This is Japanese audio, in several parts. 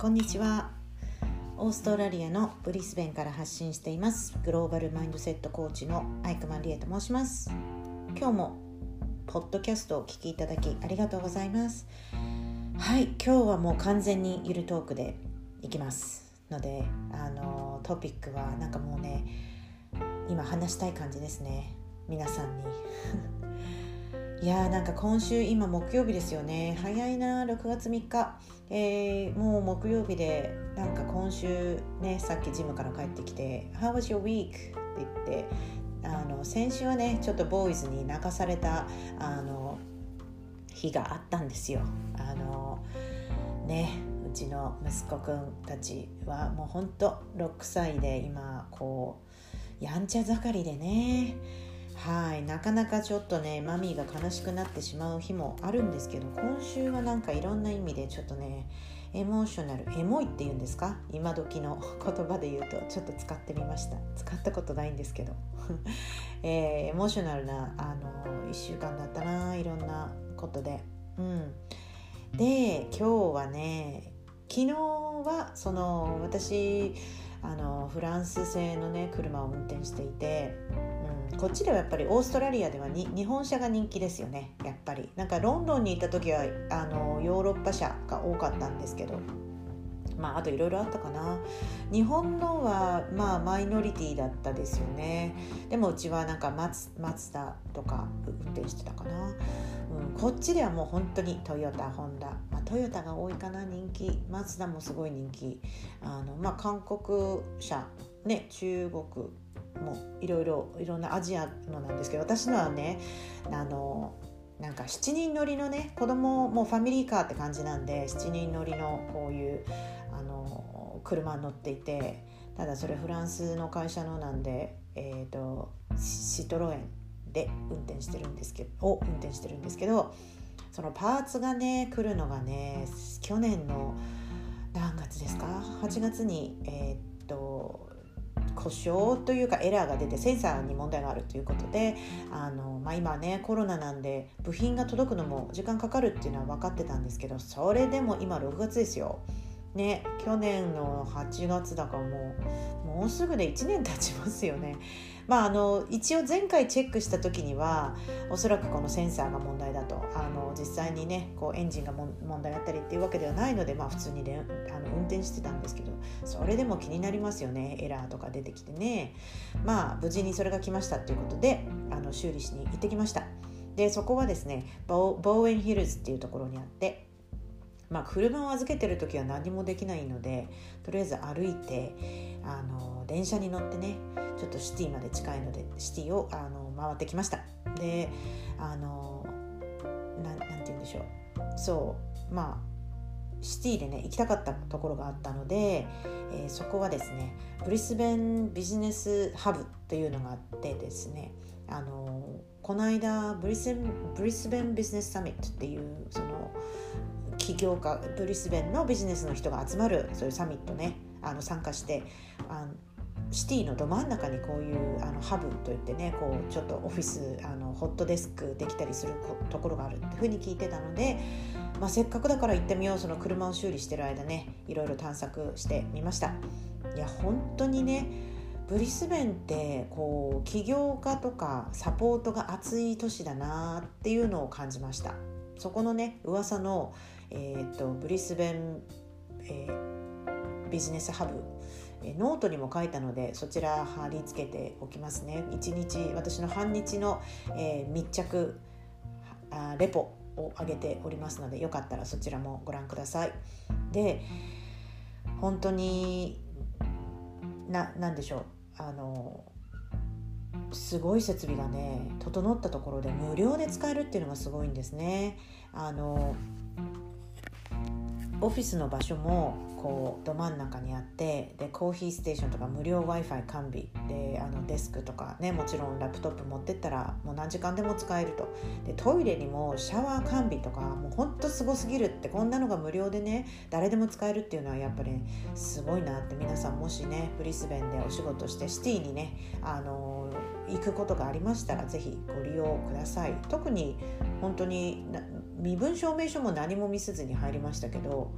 こんにちは。オーストラリアのブリスベンから発信しています。グローバルマインドセットコーチのアイクマンリエと申します。今日もポッドキャストをお聞きいただきありがとうございます。はい今日はもう完全にゆるトークでいきます。のであのトピックはなんかもうね今話したい感じですね。皆さんに。いやーなんか今週今木曜日ですよね。早いな6月3日、えー、もう木曜日でなんか今週ねさっきジムから帰ってきて「How was your week?」って言ってあの先週はねちょっとボーイズに泣かされたあの日があったんですよ。あのねうちの息子くんたちはもうほんと6歳で今こうやんちゃ盛りでねはい。なかなかちょっとねマミーが悲しくなってしまう日もあるんですけど今週はなんかいろんな意味でちょっとねエモーショナルエモいっていうんですか？今時の言葉で言うとちょっと使ってみました。使ったことないんですけど、えー、エモーショナルなあの1週間だったないろんなことで。うん。で今日はね昨日はその私あのフランス製のね車を運転していてこっちではやっぱりオーストラリアではに日本車が人気ですよねやっぱり。なんかロンドンに行った時はあのヨーロッパ車が多かったんですけど。まああといろいろあったかな。日本のはまあマイノリティだったですよね。でもうちはなんかマツマツダとか運転してたかな、うん、こっちではもう本当にトヨタホンダ、まあ、トヨタが多いかな人気。マツダもすごい人気。あの、まあ、韓国車ね中国もういろいろいろんなアジアのなんですけど私のはねあのなんか7人乗りのね子供もファミリーカーって感じなんで7人乗りのこういうあの車に乗っていてただそれフランスの会社のなんで、えーと、シトロエンで運転してるんですけどを運転してるんですけどそのパーツがね来るのがね去年の何月ですか？8月にえー、と故障というかエラーが出てセンサーに問題があるということであの、まあ、今ねコロナなんで部品が届くのも時間かかるっていうのは分かってたんですけどそれでも今6月ですよ。ね、去年の8月だからもうもうすぐで1年経ちますよね。まあ、あの一応前回チェックした時にはおそらくこのセンサーが問題だと。あの実際にねこうエンジンが問題あったりっていうわけではないので、まあ、普通に、あの運転してたんですけどそれでも気になりますよね。エラーとか出てきてね。まあ無事にそれが来ましたということであの修理しに行ってきました。でそこはですねボーエンヒルズっていうところにあってまあ、車を預けてる時は何もできないのでとりあえず歩いてあの電車に乗ってねちょっとシティまで近いのでシティをあの回ってきました。であのななんて言うんでしょう。そうまあシティでね行きたかったところがあったので、えー、そこはですねブリスベンビジネスハブというのがあってですねあのこの間ブリスブリスベンビジネスサミットっていうその起業家ブリスベンのビジネスの人が集まるそういうサミットねあの参加してあのシティのど真ん中にこういうあのハブといってねこうちょっとオフィスあのホットデスクできたりするところがあるっていうふうに聞いてたので、まあ、せっかくだから行ってみようその車を修理してる間ねいろいろ探索してみました。いや本当にねブリスベンってこう起業家とかサポートが熱い都市だなっていうのを感じました。そこのね噂の、えーと、ブリスベン、えー、ビジネスハブノートにも書いたのでそちら貼り付けておきますね。1日私の半日の、えー、密着あレポを上げておりますのでよかったらそちらもご覧ください。で本当にな何でしょう。あのすごい設備がね整ったところで無料で使えるっていうのがすごいんですね。あのオフィスの場所もこうど真ん中にあってでコーヒーステーションとか無料 w i f i 完備。であのデスクとかねもちろんラップトップ持ってったらもう何時間でも使えると。でトイレにもシャワー完備とかもうほんとすごすぎるってこんなのが無料でね誰でも使えるっていうのはやっぱり、すごいなって皆さんもしねブリスベンでお仕事してシティにねあの行くことがありましたら是非ご利用ください。特に本当に身分証明書も何も見せずに入りましたけど、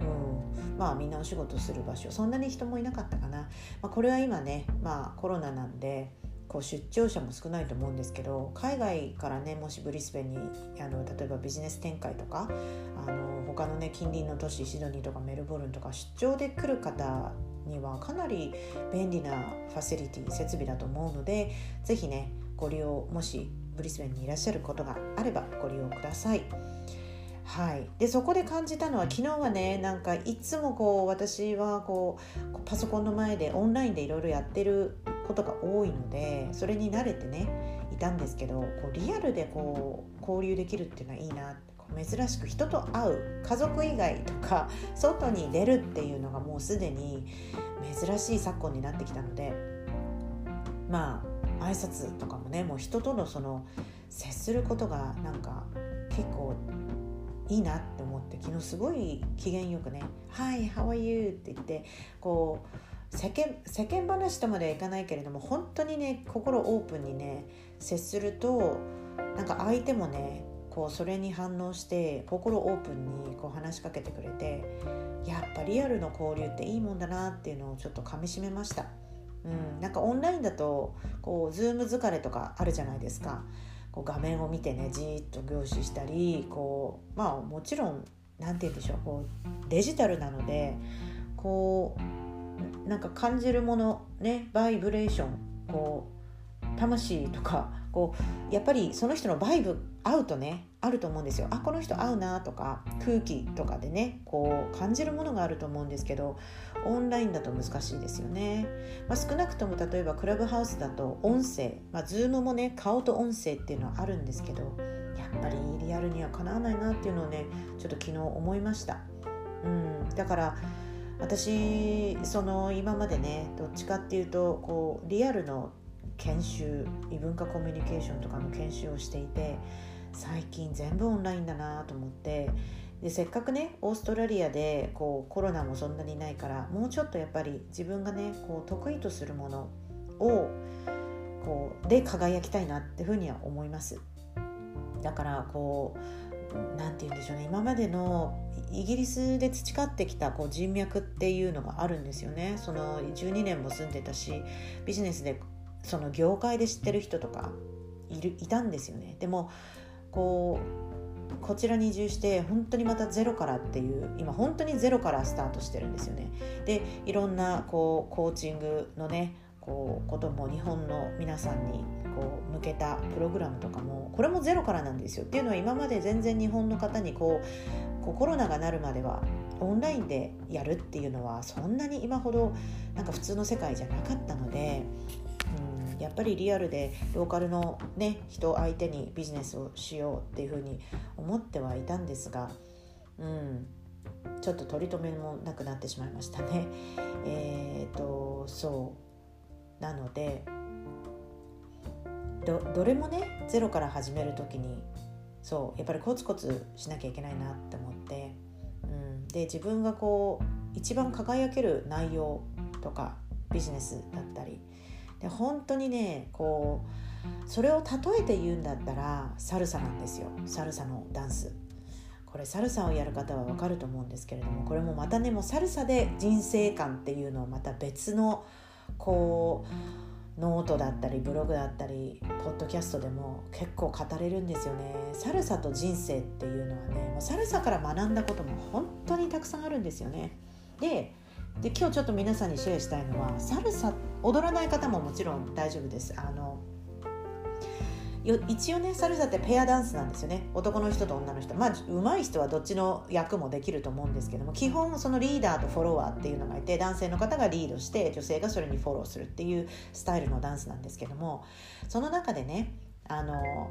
うん。まあみんなお仕事する場所。そんなに人もいなかったかな、まあ、これは今ね、まあ、コロナなんでこう出張者も少ないと思うんですけど海外からねもしブリスベンにあの例えばビジネス展開とかあの他のね近隣の都市シドニーとかメルボルンとか出張で来る方にはかなり便利なファシリティ設備だと思うので是非ねご利用もしブリスベンにいらっしゃることがあればご利用ください。はい、でそこで感じたのは昨日はねなんかいつもこう私はこうパソコンの前でオンラインでいろいろやってることが多いのでそれに慣れてねいたんですけどこうリアルでこう交流できるっていうのはいいな珍しく人と会う家族以外とか外に出るっていうのがもうすでに珍しい昨今になってきたのでまあ挨拶とかもねもう人とのその接することがなんか結構いいなって思って昨日すごい機嫌よくね「Hi, how are you?」って言ってこう世間世間話とまではいかないけれども本当にね心オープンにね接するとなんか相手もねこうそれに反応して心オープンにこう話しかけてくれてやっぱリアルの交流っていいもんだなっていうのをちょっとかみしめました。うん、なんかオンラインだとこうズーム疲れとかあるじゃないですか。こう画面を見てねじーっと凝視したりこうまあもちろん何て言うんでしょうこうデジタルなのでこうなんか感じるものねバイブレーションこう魂とかこうやっぱりその人の vibe 合うとねあると思うんですよ。あこの人合うなとか空気とかでねこう感じるものがあると思うんですけどオンラインだと難しいですよね、まあ、少なくとも例えばクラブハウスだと音声、まあ、 Zoom もね顔と音声っていうのはあるんですけどやっぱりリアルにはかなわないなっていうのをねちょっと昨日思いました、うん、だから私その今までねどっちかっていうとこうリアルの研修異文化コミュニケーションとかの研修をしていて最近全部オンラインだなと思って。でせっかくねオーストラリアでこうコロナもそんなにないからもうちょっとやっぱり自分がねこう得意とするものをこうで輝きたいなっていうふうには思います。だからこう何て言うんでしょうね。今までのイギリスで培ってきたこう人脈っていうのがあるんですよね。その12年も住んでたしビジネスでその業界で知ってる人とかいるいたんですよね。でもこうこちらに移住して本当にまたゼロからっていう今本当にゼロからスタートしてるんですよね。でいろんなこうコーチングのねこうことも日本の皆さんにこう向けたプログラムとかもこれもゼロからなんですよ。っていうのは今まで全然日本の方にこうこうコロナがなるまではオンラインでやるっていうのはそんなに今ほどなんか普通の世界じゃなかったのでやっぱりリアルでローカルの、ね、人相手にビジネスをしようっていうふうに思ってはいたんですが、うん、ちょっと取り留めもなくなってしまいましたね。えーと、そう。なのでどどれもねゼロから始める時にそうやっぱりコツコツしなきゃいけないなって思って、うん、で自分がこう一番輝ける内容とかビジネスだったりで本当にねこうそれを例えて言うんだったらサルサなんですよ。サルサのダンス。これサルサをやる方はわかると思うんですけれどもこれもまたねもうサルサで人生観っていうのをまた別のこうノートだったりブログだったりポッドキャストでも結構語れるんですよね。サルサと人生っていうのはねもうサルサから学んだことも本当にたくさんあるんですよね。でで今日ちょっと皆さんにシェアしたいのはサルサ踊らない方ももちろん大丈夫です。あのよ一応ねサルサってペアダンスなんですよね。男の人と女の人。まあ上手い人はどっちの役もできると思うんですけども基本そのリーダーとフォロワーっていうのがいて男性の方がリードして女性がそれにフォローするっていうスタイルのダンスなんですけどもその中でねあの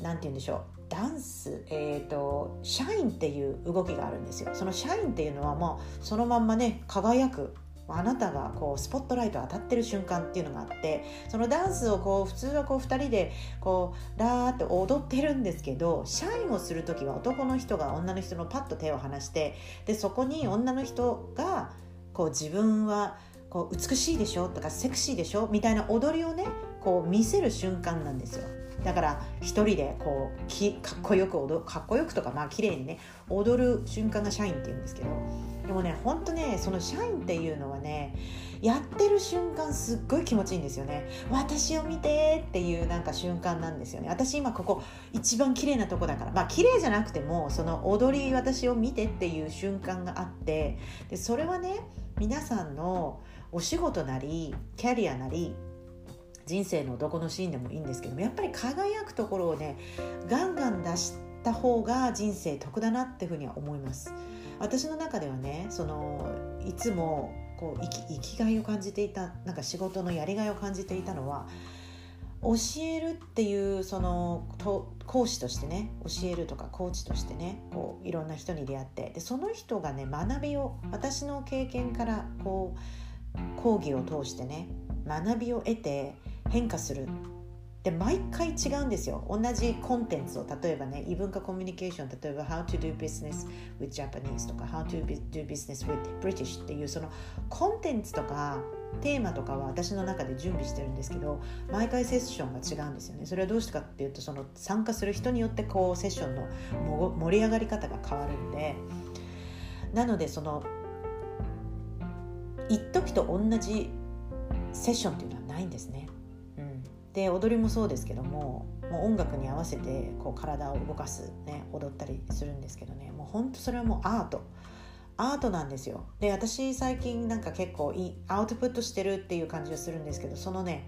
何て言うんでしょう。ダンス、えーと、シャインっていう動きがあるんですよ。そのシャインっていうのはもうそのまんまね輝く。あなたがこうスポットライト当たってる瞬間っていうのがあってそのダンスをこう普通はこう2人でこうラーって踊ってるんですけどシャインをする時は男の人が女の人のパッと手を離してでそこに女の人がこう自分はこう美しいでしょ？とかセクシーでしょ？みたいな踊りをねこう見せる瞬間なんですよ。だから一人でこうきかっこよく踊かっこよくとかまあ綺麗にね踊る瞬間がシャインっていうんですけどでもねほんとねその社員っていうのはねやってる瞬間すっごい気持ちいいんですよね。私を見てっていうなんか瞬間なんですよね。私今ここ一番綺麗なとこだから。まあ綺麗じゃなくてもその踊り私を見てっていう瞬間があってでそれはね皆さんのお仕事なりキャリアなり人生のどこのシーンでもいいんですけどもやっぱり輝くところをねガンガン出した方が人生得だなっていうふうには思います。私の中ではねそのいつもこう生き生きがいを感じていたなんか仕事のやりがいを感じていたのは教えるっていうその講師としてね教えるとかコーチとしてねこういろんな人に出会ってでその人がね学びを私の経験からこう講義を通してね学びを得て変化する。で毎回違うんですよ。同じコンテンツを例えばね異文化コミュニケーション例えば How to do business with Japanese とか How to do business with British っていうそのコンテンツとかテーマとかは私の中で準備してるんですけど毎回セッションが違うんですよね。それはどうしてかっていうとその参加する人によってこうセッションの盛り上がり方が変わるんで。なのでその一時と同じセッションっていうのはないんですね。で踊りもそうですけどももう音楽に合わせてこう体を動かす、ね、踊ったりするんですけどね。もうほんとそれはもうアート。アートなんですよ。で私最近なんか結構いいアウトプットしてるっていう感じがするんですけどそのね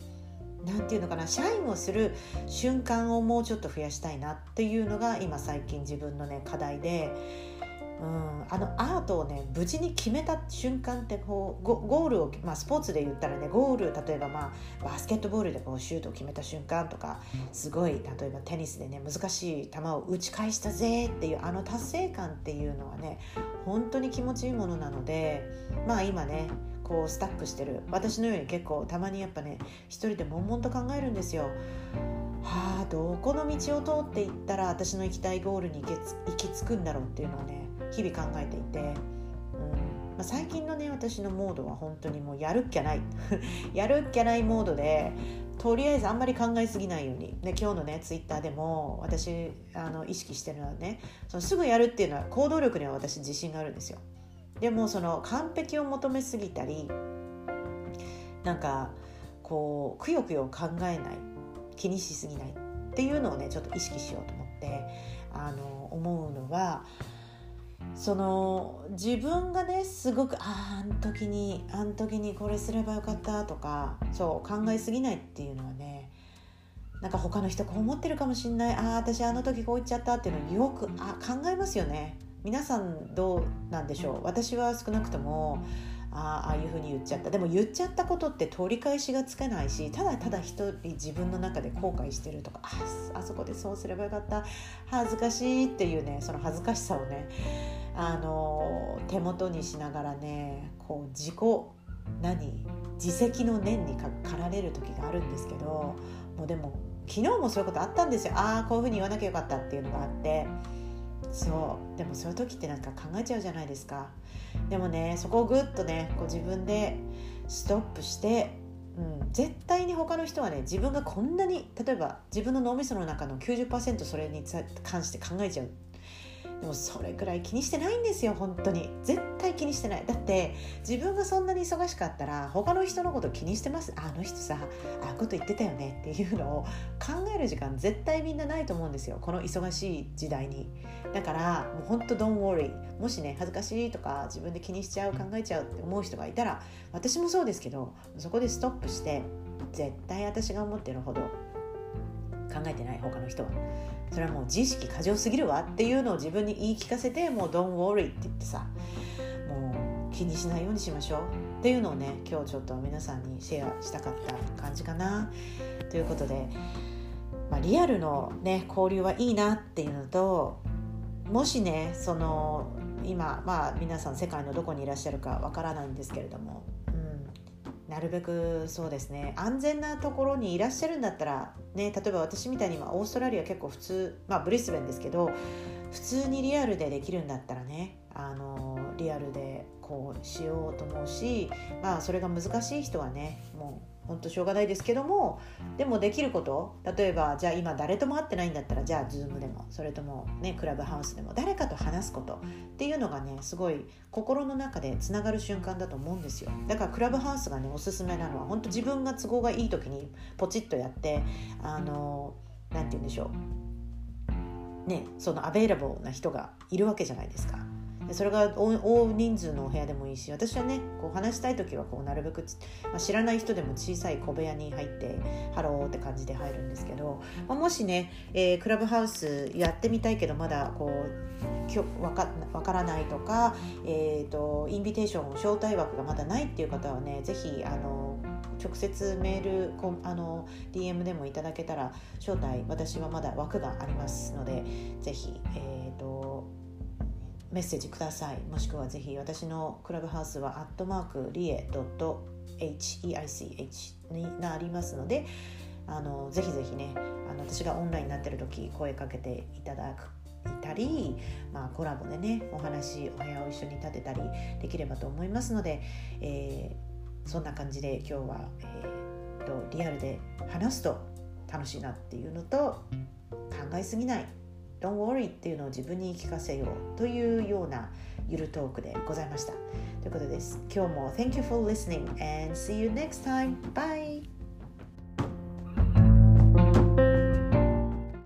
何て言うのかな社員をする瞬間をもうちょっと増やしたいなっていうのが今最近自分のね課題で。うん、あのアートをね無事に決めた瞬間ってこうゴゴールを、まあ、スポーツで言ったらねゴール例えば、まあ、バスケットボールでこうシュートを決めた瞬間とかすごい例えばテニスでね難しい球を打ち返したぜっていうあの達成感っていうのはね本当に気持ちいいものなのでまあ今ねこうスタックしてる私のように結構たまにやっぱね一人で悶々と考えるんですよ。はあどこの道を通っていったら私の行きたいゴールに行き着くんだろうっていうのをね日々考えていて、うんまあ、最近のね私のモードは本当にもうやるっきゃない。やるっきゃないモードでとりあえずあんまり考えすぎないように。で今日のねツイッターでも私あの意識してるのはねそのすぐやるっていうのは行動力には私自信があるんですよ。でもその完璧を求めすぎたりなんかこうくよくよ考えない気にしすぎないっていうのをねちょっと意識しようと思ってあの思うのはその自分がねすごくあああの時にあの時にこれすればよかったとかそう考えすぎないっていうのはねなんか他の人こう思ってるかもしんない。ああ私あの時こう言っちゃったっていうのよくあ考えますよね。皆さんどうなんでしょう？私は少なくともああいうふうに言っちゃった。でも言っちゃったことって取り返しがつかないしただただ一人自分の中で後悔してるとかああそこでそうすればよかった。恥ずかしいっていうねその恥ずかしさをねあの手元にしながらねこう自己何？自責の念に駆られる時があるんですけどもうでも昨日もそういうことあったんですよ。ああこういうふうに言わなきゃよかったっていうのがあって。そう。でもそういう時ってなんか考えちゃうじゃないですか。でもねそこをぐっとねこう自分でストップしてうん、絶対に他の人はね自分がこんなに例えば自分の脳みその中の90%それに関して考えちゃう。でもそれくらい気にしてないんですよ本当に。絶対気にしてない。だって自分がそんなに忙しかったら他の人のこと気にしてます。あの人さああいうこと言ってたよね。っていうのを考える時間絶対みんなないと思うんですよ。この忙しい時代に。だからもう本当 don't worry もしね恥ずかしいとか自分で気にしちゃう考えちゃうって思う人がいたら私もそうですけどそこでストップして絶対私が思ってるほど考えてない他の人は。それはもう自意識過剰すぎるわっていうのを自分に言い聞かせてもう「Don't worry」って言ってさもう気にしないようにしましょうっていうのをね今日ちょっと皆さんにシェアしたかった感じかな。ということで、まあ、リアルのね交流はいいなっていうのともしねその今まあ皆さん世界のどこにいらっしゃるかわからないんですけれどもなるべくそうですね。安全なところにいらっしゃるんだったら、ね、例えば私みたいに今オーストラリア結構普通、まあ、ブリスベンですけど普通にリアルでできるんだったらねあのリアルでこうしようと思うし、まあ、それが難しい人はねもう本当しょうがないですけどもでもできること例えばじゃあ今誰とも会ってないんだったらじゃあ Zoom でもそれともねクラブハウスでも誰かと話すことっていうのがねすごい心の中でつながる瞬間だと思うんですよ。だからクラブハウスがねおすすめなのは本当自分が都合がいい時にポチッとやってあの何て言うんでしょう。ねその available な人がいるわけじゃないですか。でそれが大人数のお部屋でもいいし私はねこう話したい時はこうなるべく、まあ、知らない人でも小さい小部屋に入ってハローって感じで入るんですけど、まあ、もしね、えー、クラブハウスやってみたいけどまだこうきょわかわからないとか、えーと、 invitation 招待枠がまだないっていう方はねぜひあの直接メールあの DM でもいただけたら招待私はまだ枠がありますのでぜひ、えーとメッセージください。もしくはぜひ私のクラブハウスはアットマークリエ .heich になりますのであのぜひぜひねあの私がオンラインになってる時声かけていただくいたり、まあ、コラボでねお話お部屋を一緒に立てたりできればと思いますので、えー、そんな感じで今日は、えーとリアルで話すと楽しいなっていうのと考えすぎない。Don't worry っていうのを自分に聞かせようというようなゆるトークでございました。ということです。今日も Thank you for listening and see you next time. Bye!